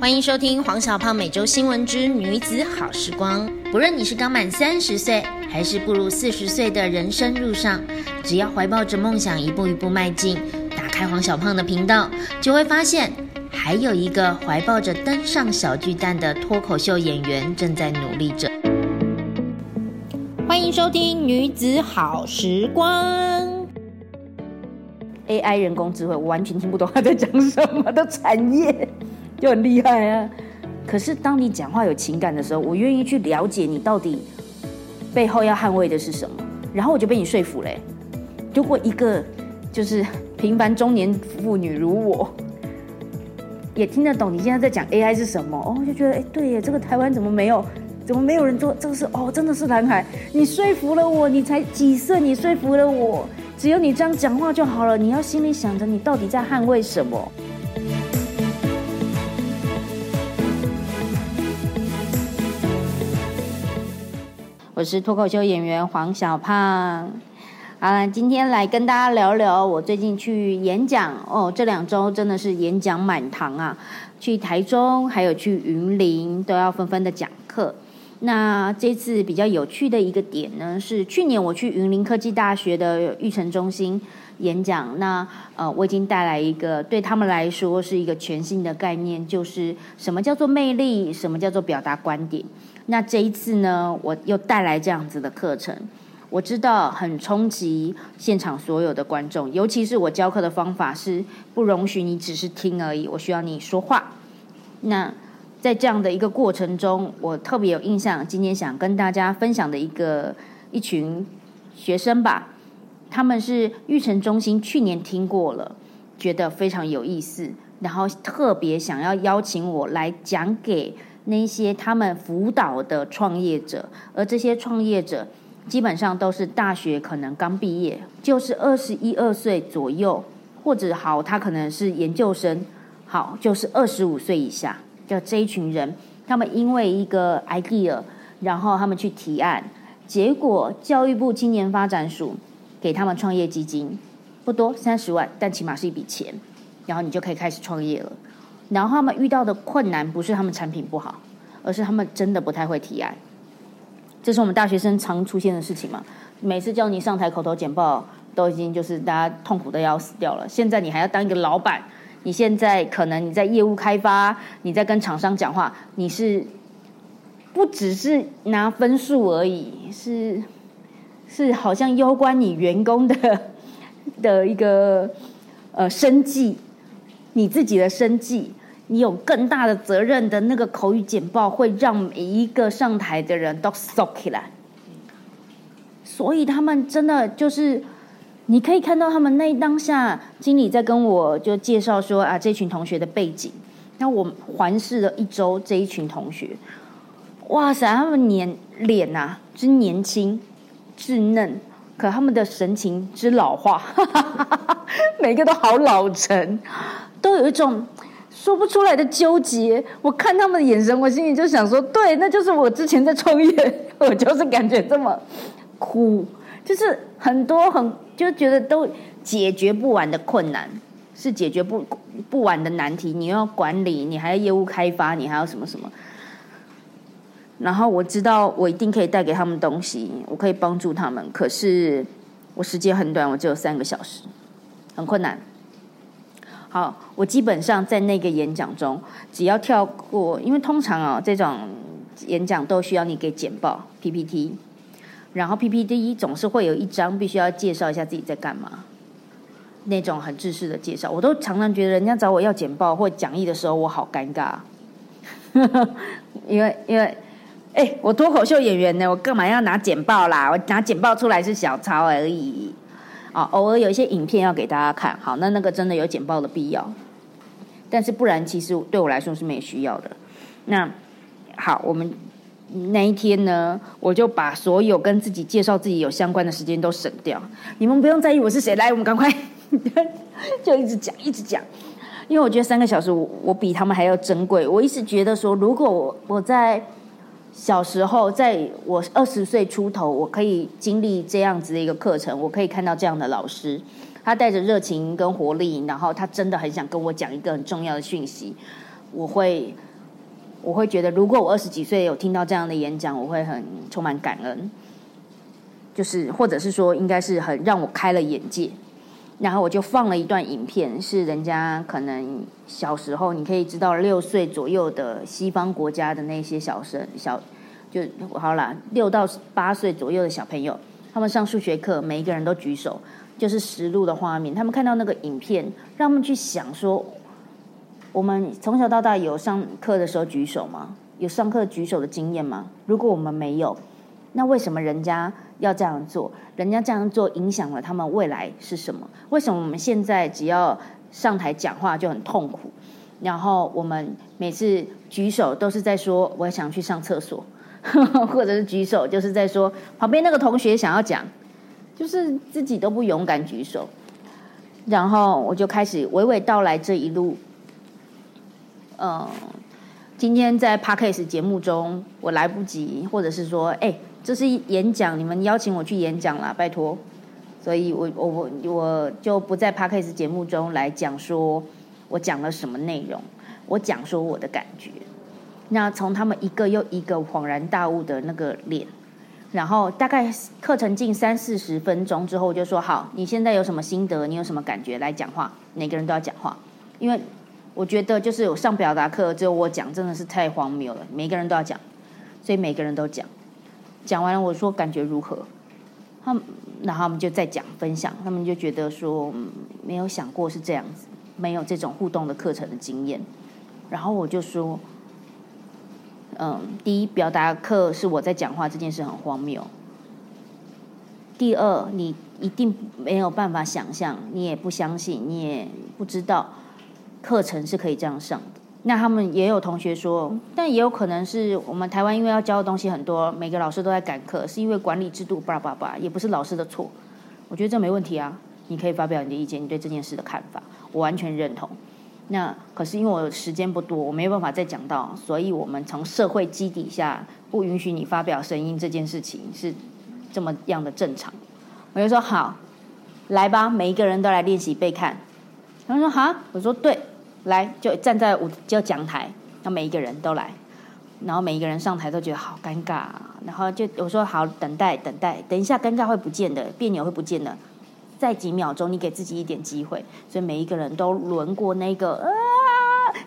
欢迎收听黄小胖每周新闻之女子好时光。不论你是刚满三十岁，还是步入四十岁的人生路上，只要怀抱着梦想，一步一步迈进，打开黄小胖的频道，就会发现还有一个怀抱着登上小巨蛋的脱口秀演员正在努力着。欢迎收听女子好时光。AI 人工智慧，我完全听不懂他在讲什么的产业，就很厉害啊。可是当你讲话有情感的时候，我愿意去了解你到底背后要捍卫的是什么，然后我就被你说服嘞、如果一个就是平凡中年妇女如我，也听得懂你现在在讲 AI 是什么，哦，就觉得哎，对耶，这个台湾怎么没有？怎么没有人做？这个是哦，真的是蓝海，你说服了我，你才几岁，你说服了我，只有你这样讲话就好了。你要心里想着你到底在捍卫什么。我是脱口秀演员黄小胖。好了，今天来跟大家聊聊我最近去演讲哦，这两周真的是演讲满堂啊！去台中还有去云林都要纷纷的讲课。那这次比较有趣的一个点呢，是去年我去云林科技大学的育成中心演讲，那呃我已经带来一个对他们来说是一个全新的概念，就是什么叫做魅力，什么叫做表达观点。那这一次呢，我又带来这样子的课程。我知道很冲击现场所有的观众，尤其是我教课的方法是不容许你只是听而已，我需要你说话。那在这样的一个过程中，我特别有印象，今天想跟大家分享的一个一群学生吧，他们是育成中心去年听过了，觉得非常有意思，然后特别想要邀请我来讲给那些他们辅导的创业者，而这些创业者。基本上都是大学可能刚毕业，就是二十一二岁左右，或者好，他可能是研究生，好，就是二十五岁以下，就这一群人，他们因为一个 idea，然后他们去提案，结果教育部青年发展署给他们创业基金，不多三十万，但起码是一笔钱，然后你就可以开始创业了。然后他们遇到的困难不是他们产品不好，而是他们真的不太会提案。这是我们大学生常出现的事情嘛？每次叫你上台口头简报，都已经就是大家痛苦的要死掉了。现在你还要当一个老板，你现在可能你在业务开发，你在跟厂商讲话，你是不只是拿分数而已，是是好像攸关你员工的的一个呃生计，你自己的生计。你有更大的责任的那个口语简报，会让每一个上台的人都缩起来。所以他们真的就是，你可以看到他们那当下，经理在跟我就介绍说啊，这群同学的背景。那我环视了一周这一群同学，哇塞，他们年脸呐、啊，之年轻、稚嫩，可他们的神情之老化，每个都好老成，都有一种。说不出来的纠结，我看他们的眼神，我心里就想说，对，那就是我之前在创业，我就是感觉这么苦，就是很多很就觉得都解决不完的困难，是解决不不完的难题。你要管理，你还要业务开发，你还要什么什么。然后我知道我一定可以带给他们东西，我可以帮助他们，可是我时间很短，我只有三个小时，很困难。我基本上在那个演讲中，只要跳过，因为通常啊、哦、这种演讲都需要你给简报 PPT，然后 PPT 总是会有一张必须要介绍一下自己在干嘛，那种很制式的介绍，我都常常觉得人家找我要简报或讲义的时候，我好尴尬，因 为因为，哎、我脱口秀演员呢，我干嘛要拿简报啦？我拿简报出来是小抄而已。啊，偶尔有一些影片要给大家看，好，那那个真的有簡報的必要，但是不然，其实对我来说是沒需要的。那好，我们那一天呢，我就把所有跟自己介绍自己有相关的时间都省掉。你们不用在意我是谁。来，我们赶快 就一直讲，一直讲。因为我觉得三个小时我，我比他们还要珍贵。我一直觉得说，如果我我在小时候，在我二十岁出头，我可以经历这样子的一个课程，我可以看到这样的老师，他带着热情跟活力，然后他真的很想跟我讲一个很重要的讯息。我会我会觉得，如果我二十几岁有听到这样的演讲，我会很充满感恩，就是或者是说，应该是很让我开了眼界。然后我就放了一段影片，是人家可能小时候，你可以知道六岁左右的西方国家的那些小生小，就好啦，六到八岁左右的小朋友，他们上数学课，每一个人都举手，就是实录的画面。他们看到那个影片，让他们去想说，我们从小到大有上课的时候举手吗？有上课举手的经验吗？如果我们没有，那为什么人家？要这样做，人家这样做影响了他们未来是什么？为什么我们现在只要上台讲话就很痛苦？然后我们每次举手都是在说我想去上厕所，或者是举手就是在说旁边那个同学想要讲，就是自己都不勇敢举手。然后我就开始娓娓道来这一路。嗯，今天在 p a r k a s 节目中我来不及，或者是说，哎。这是演讲，你们邀请我去演讲啦，拜托。所以我我我我就不在 p a d k a s 节目中来讲说我讲了什么内容，我讲说我的感觉。那从他们一个又一个恍然大悟的那个脸，然后大概课程近三四十分钟之后，我就说好，你现在有什么心得？你有什么感觉？来讲话，每个人都要讲话，因为我觉得就是有上表达课，只有我讲，真的是太荒谬了。每个人都要讲，所以每个人都讲。讲完了，我说感觉如何？他，然后他们就在讲分享，他们就觉得说没有想过是这样子，没有这种互动的课程的经验。然后我就说，嗯，第一，表达课是我在讲话这件事很荒谬。第二，你一定没有办法想象，你也不相信，你也不知道课程是可以这样上。那他们也有同学说，但也有可能是我们台湾因为要教的东西很多，每个老师都在赶课，是因为管理制度叭叭叭，也不是老师的错。我觉得这没问题啊，你可以发表你的意见，你对这件事的看法，我完全认同。那可是因为我时间不多，我没有办法再讲到，所以我们从社会基底下不允许你发表声音这件事情是这么样的正常。我就说好，来吧，每一个人都来练习背看。他们说好，我说对。来，就站在舞就讲台，让每一个人都来，然后每一个人上台都觉得好尴尬，然后就我说好，等待等待，等一下尴尬会不见的，别扭会不见的，在几秒钟你给自己一点机会，所以每一个人都轮过那个啊，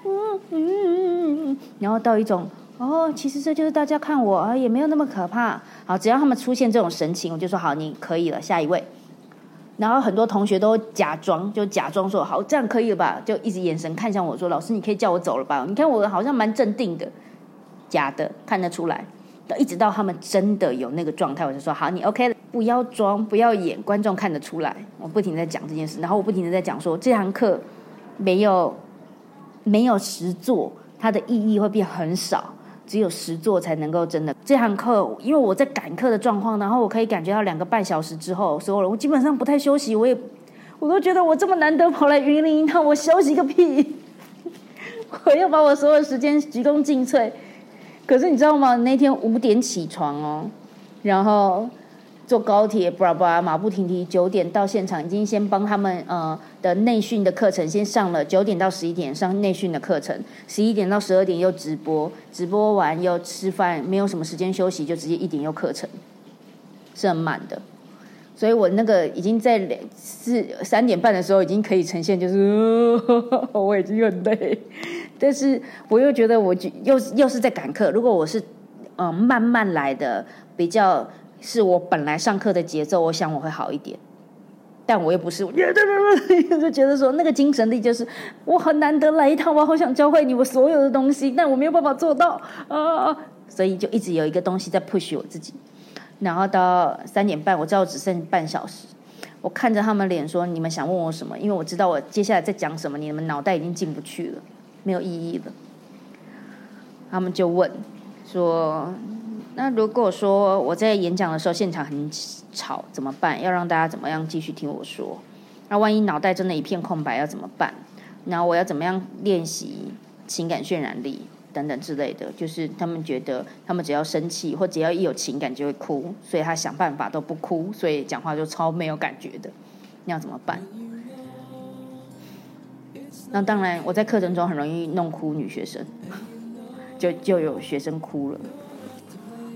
嗯嗯嗯嗯，然后到一种哦，其实这就是大家看我啊也没有那么可怕，好，只要他们出现这种神情，我就说好，你可以了，下一位。然后很多同学都假装，就假装说好，这样可以了吧？就一直眼神看向我说：“老师，你可以叫我走了吧？”你看我好像蛮镇定的，假的看得出来。一直到他们真的有那个状态，我就说：“好，你 OK 了，不要装，不要演，观众看得出来。”我不停在讲这件事，然后我不停的在讲说，这堂课没有没有实做，它的意义会变很少。只有十座才能够真的这堂课，因为我在赶课的状况，然后我可以感觉到两个半小时之后，所有人我基本上不太休息，我也我都觉得我这么难得跑来云林一趟，我休息个屁！我要把我所有时间鞠躬尽瘁。可是你知道吗？那天五点起床哦，然后。坐高铁，布拉布拉，马不停蹄，九点到现场，已经先帮他们呃的内训的课程先上了，九点到十一点上内训的课程，十一点到十二点又直播，直播完又吃饭，没有什么时间休息，就直接一点又课程，是很满的。所以我那个已经在四三点半的时候已经可以呈现，就是 我已经很累，但是我又觉得我又又是在赶课，如果我是嗯慢慢来的比较。是我本来上课的节奏，我想我会好一点，但我又不是，我 就觉得说那个精神力就是我很难得来一趟，我好想教会你我所有的东西，但我没有办法做到啊，所以就一直有一个东西在 push 我自己。然后到三点半，我知道只剩半小时，我看着他们脸说：“你们想问我什么？”因为我知道我接下来在讲什么，你们脑袋已经进不去了，没有意义了。他们就问说。那如果说我在演讲的时候现场很吵怎么办？要让大家怎么样继续听我说？那万一脑袋真的一片空白要怎么办？那我要怎么样练习情感渲染力等等之类的？就是他们觉得他们只要生气或只要一有情感就会哭，所以他想办法都不哭，所以讲话就超没有感觉的。那要怎么办？那当然，我在课程中很容易弄哭女学生，就就有学生哭了。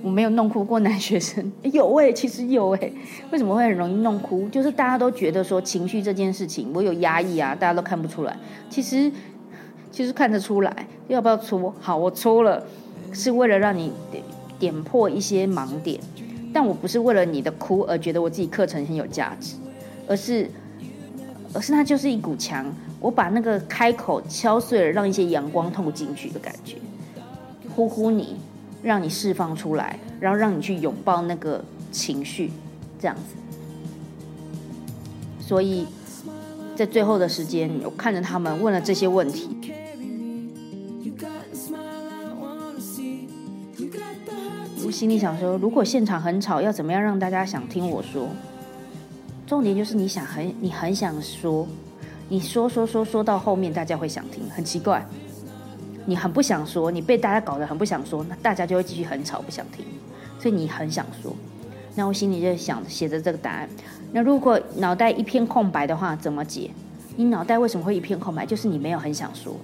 我没有弄哭过男学生，有哎，其实有哎。为什么会很容易弄哭？就是大家都觉得说情绪这件事情，我有压抑啊，大家都看不出来。其实其实看得出来，要不要搓？好，我搓了，是为了让你点破一些盲点。但我不是为了你的哭而觉得我自己课程很有价值，而是而是它就是一股墙，我把那个开口敲碎了，让一些阳光透进去的感觉，呼呼你。让你释放出来，然后让你去拥抱那个情绪，这样子。所以在最后的时间，我看着他们问了这些问题，我心里想说：如果现场很吵，要怎么样让大家想听我说？重点就是你想很，你很想说，你说说说说到后面，大家会想听，很奇怪。你很不想说，你被大家搞得很不想说，那大家就会继续很吵，不想听。所以你很想说，那我心里就想写着这个答案。那如果脑袋一片空白的话，怎么解？你脑袋为什么会一片空白？就是你没有很想说。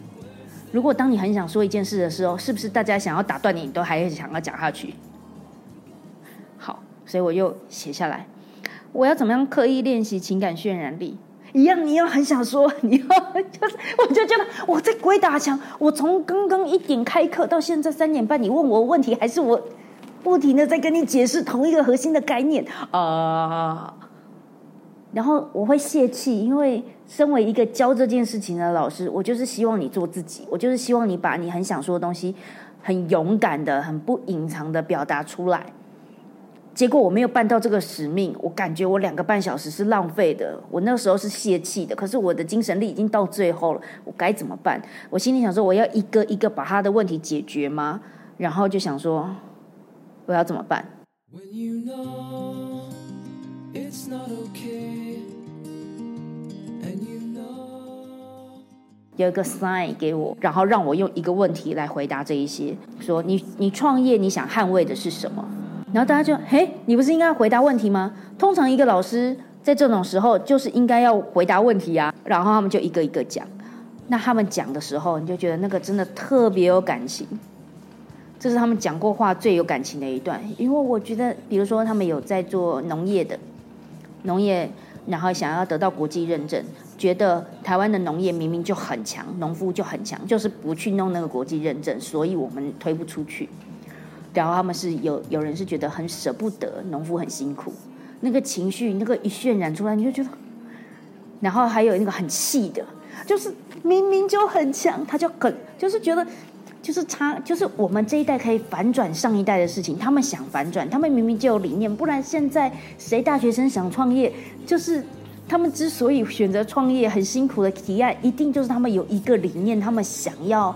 如果当你很想说一件事的时候，是不是大家想要打断你，你都还想要讲下去？好，所以我又写下来，我要怎么样刻意练习情感渲染力？一样，你要很想说，你要就是，我就觉得我在鬼打墙。我从刚刚一点开课到现在三点半，你问我问题，还是我不停的在跟你解释同一个核心的概念啊。然后我会泄气，因为身为一个教这件事情的老师，我就是希望你做自己，我就是希望你把你很想说的东西，很勇敢的、很不隐藏的表达出来。结果我没有办到这个使命，我感觉我两个半小时是浪费的。我那时候是泄气的，可是我的精神力已经到最后了，我该怎么办？我心里想说，我要一个一个把他的问题解决吗？然后就想说，我要怎么办？有一个 sign 给我，然后让我用一个问题来回答这一些。说你你创业，你想捍卫的是什么？然后大家就，嘿，你不是应该回答问题吗？通常一个老师在这种时候就是应该要回答问题啊。然后他们就一个一个讲，那他们讲的时候，你就觉得那个真的特别有感情。这是他们讲过话最有感情的一段，因为我觉得，比如说他们有在做农业的，农业，然后想要得到国际认证，觉得台湾的农业明明就很强，农夫就很强，就是不去弄那个国际认证，所以我们推不出去。然后他们是有有人是觉得很舍不得农夫很辛苦，那个情绪那个一渲染出来，你就觉得，然后还有那个很气的，就是明明就很强，他就很就是觉得就是他就是我们这一代可以反转上一代的事情，他们想反转，他们明明就有理念，不然现在谁大学生想创业，就是他们之所以选择创业很辛苦的提案，一定就是他们有一个理念，他们想要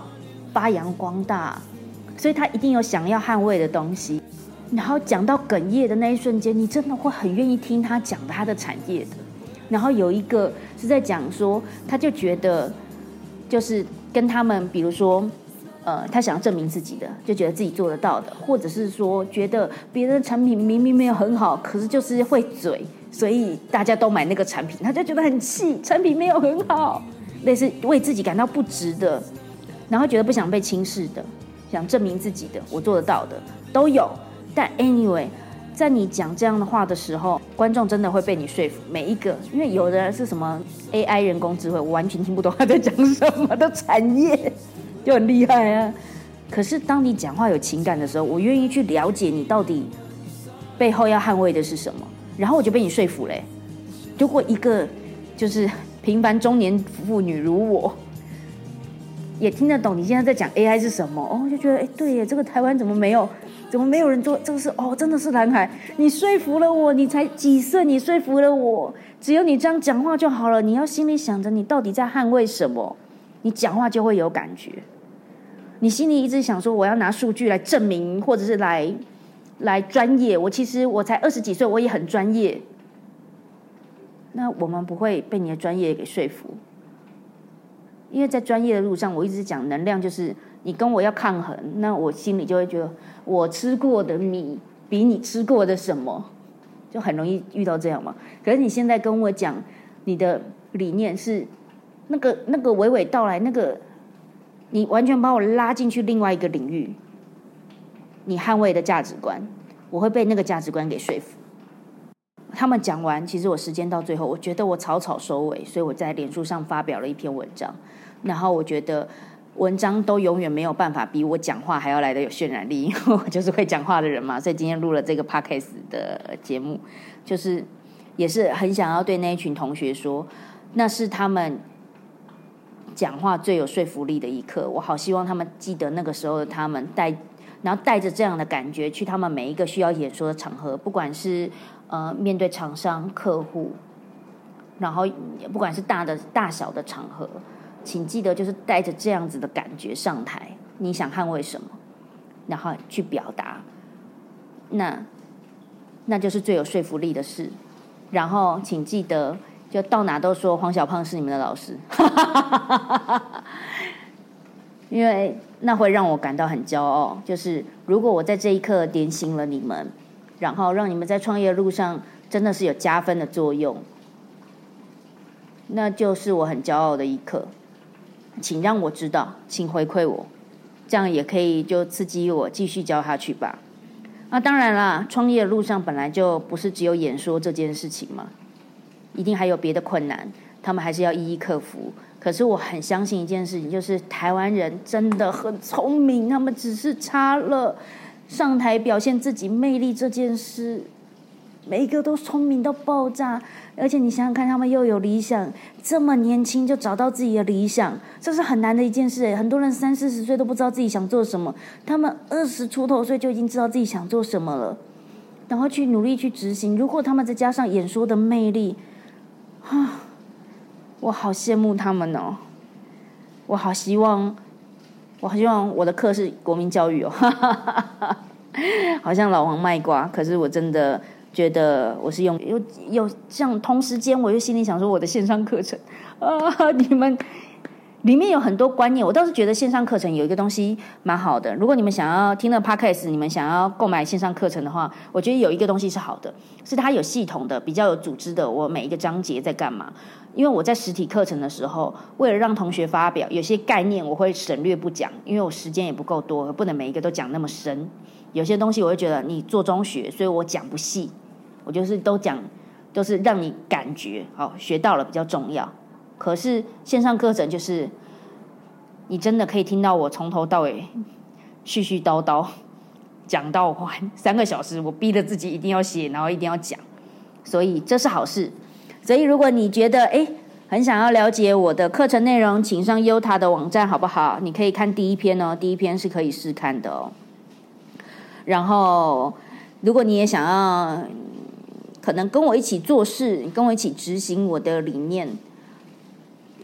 发扬光大。所以他一定有想要捍卫的东西，然后讲到哽咽的那一瞬间，你真的会很愿意听他讲他的产业的。然后有一个是在讲说，他就觉得就是跟他们，比如说，呃，他想要证明自己的，就觉得自己做得到的，或者是说觉得别的产品明明没有很好，可是就是会嘴，所以大家都买那个产品，他就觉得很气，产品没有很好，类似为自己感到不值得，然后觉得不想被轻视的。想证明自己的，我做得到的都有。但 anyway，在你讲这样的话的时候，观众真的会被你说服。每一个，因为有的是什么 AI 人工智慧，我完全听不懂他在讲什么的产业，就很厉害啊。可是当你讲话有情感的时候，我愿意去了解你到底背后要捍卫的是什么，然后我就被你说服嘞。如果一个就是平凡中年妇女如我。也听得懂你现在在讲 AI 是什么哦，就觉得哎，对耶，这个台湾怎么没有，怎么没有人做这个事哦，真的是蓝海，你说服了我，你才几岁，你说服了我，只有你这样讲话就好了。你要心里想着你到底在捍卫什么，你讲话就会有感觉。你心里一直想说我要拿数据来证明，或者是来来专业。我其实我才二十几岁，我也很专业。那我们不会被你的专业给说服。因为在专业的路上，我一直讲能量，就是你跟我要抗衡，那我心里就会觉得我吃过的米比你吃过的什么，就很容易遇到这样嘛。可是你现在跟我讲你的理念是那个那个娓娓道来，那个你完全把我拉进去另外一个领域，你捍卫的价值观，我会被那个价值观给说服。他们讲完，其实我时间到最后，我觉得我草草收尾，所以我在脸书上发表了一篇文章，然后我觉得。文章都永远没有办法比我讲话还要来的有渲染力，因 为我就是会讲话的人嘛。所以今天录了这个 podcast 的节目，就是也是很想要对那一群同学说，那是他们讲话最有说服力的一刻。我好希望他们记得那个时候的他们带，然后带着这样的感觉去他们每一个需要演说的场合，不管是呃面对厂商、客户，然后不管是大的大小的场合。请记得，就是带着这样子的感觉上台。你想捍卫什么，然后去表达，那那就是最有说服力的事。然后，请记得，就到哪都说黄小胖是你们的老师，因为那会让我感到很骄傲。就是如果我在这一刻点醒了你们，然后让你们在创业路上真的是有加分的作用，那就是我很骄傲的一刻。请让我知道，请回馈我，这样也可以就刺激我继续教下去吧。那当然啦，创业路上本来就不是只有演说这件事情嘛，一定还有别的困难，他们还是要一一克服。可是我很相信一件事情，就是台湾人真的很聪明，他们只是差了上台表现自己魅力这件事。每一个都聪明到爆炸，而且你想想看，他们又有理想，这么年轻就找到自己的理想，这是很难的一件事。很多人三四十岁都不知道自己想做什么，他们二十出头岁就已经知道自己想做什么了，然后去努力去执行。如果他们再加上演说的魅力，啊，我好羡慕他们哦！我好希望，我希望我的课是国民教育哦，好像老王卖瓜，可是我真的。觉得我是用又又像同时间，我又心里想说我的线上课程啊，你们里面有很多观念，我倒是觉得线上课程有一个东西蛮好的。如果你们想要听那 podcast，你们想要购买线上课程的话，我觉得有一个东西是好的，是它有系统的、比较有组织的。我每一个章节在干嘛？因为我在实体课程的时候，为了让同学发表，有些概念我会省略不讲，因为我时间也不够多，不能每一个都讲那么深。有些东西我会觉得你做中学，所以我讲不细。我就是都讲，都是让你感觉好学到了比较重要。可是线上课程就是，你真的可以听到我从头到尾絮絮叨叨讲到完三个小时，我逼着自己一定要写，然后一定要讲，所以这是好事。所以如果你觉得哎很想要了解我的课程内容，请上优塔的网站好不好？你可以看第一篇哦，第一篇是可以试看的哦。然后如果你也想要。可能跟我一起做事，跟我一起执行我的理念。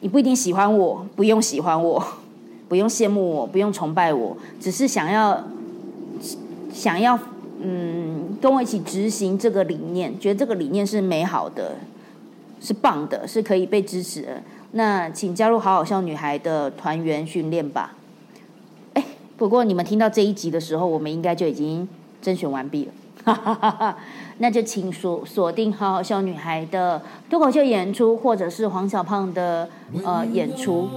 你不一定喜欢我，不用喜欢我，不用羡慕我，不用崇拜我，只是想要想要嗯，跟我一起执行这个理念，觉得这个理念是美好的，是棒的，是可以被支持的。那请加入好好笑女孩的团员训练吧。哎，不过你们听到这一集的时候，我们应该就已经甄选完毕了。哈哈哈哈那就请锁锁定好好笑女孩的脱口秀演出，或者是黄小胖的呃演出。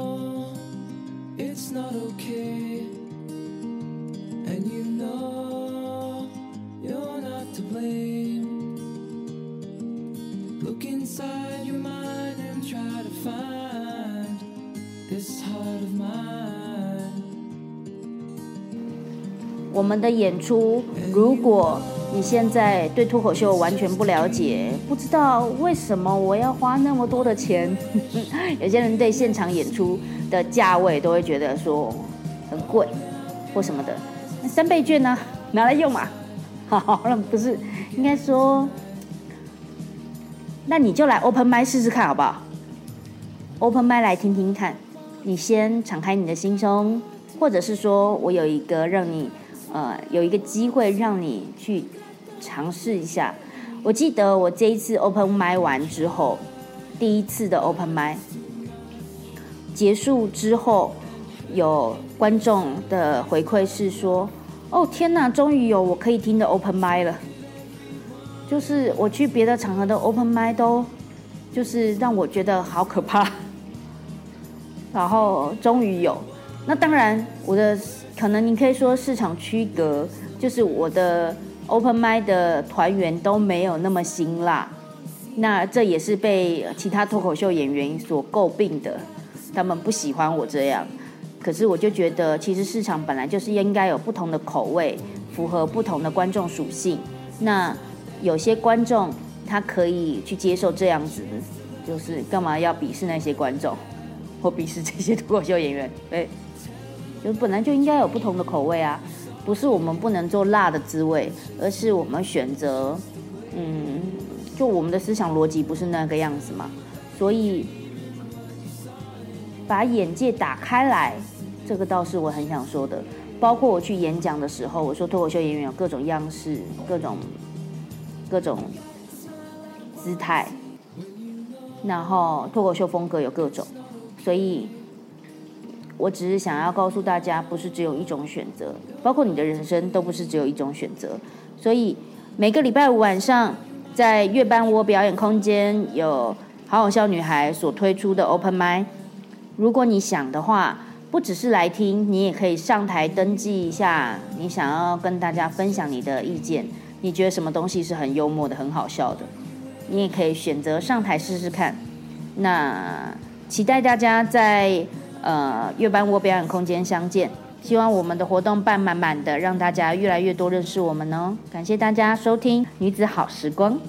我们的演出，如果。你现在对脱口秀完全不了解，不知道为什么我要花那么多的钱。有些人对现场演出的价位都会觉得说很贵或什么的，三倍券呢拿来用嘛？好，那不是应该说，那你就来 open 麦试试看好不好？open 麦来听听看，你先敞开你的心胸，或者是说我有一个让你呃有一个机会让你去。尝试一下。我记得我这一次 open 麦完之后，第一次的 open 麦结束之后，有观众的回馈是说：“哦天哪，终于有我可以听的 open 麦了。”就是我去别的场合的 open 麦都，就是让我觉得好可怕。然后终于有。那当然，我的可能你可以说市场区隔，就是我的 open m i 的团员都没有那么辛辣。那这也是被其他脱口秀演员所诟病的，他们不喜欢我这样。可是我就觉得，其实市场本来就是应该有不同的口味，符合不同的观众属性。那有些观众他可以去接受这样子，就是干嘛要鄙视那些观众，或鄙视这些脱口秀演员？哎，就本来就应该有不同的口味啊，不是我们不能做辣的滋味，而是我们选择，嗯，就我们的思想逻辑不是那个样子嘛，所以把眼界打开来。这个倒是我很想说的，包括我去演讲的时候，我说脱口秀演员有各种样式、各种各种姿态，然后脱口秀风格有各种，所以我只是想要告诉大家，不是只有一种选择，包括你的人生都不是只有一种选择。所以每个礼拜五晚上，在月班窝表演空间有好好笑女孩所推出的 Open m i 如果你想的话。不只是来听，你也可以上台登记一下，你想要跟大家分享你的意见，你觉得什么东西是很幽默的、很好笑的，你也可以选择上台试试看。那期待大家在呃月班窝表演空间相见，希望我们的活动办满满的，让大家越来越多认识我们哦。感谢大家收听女子好时光。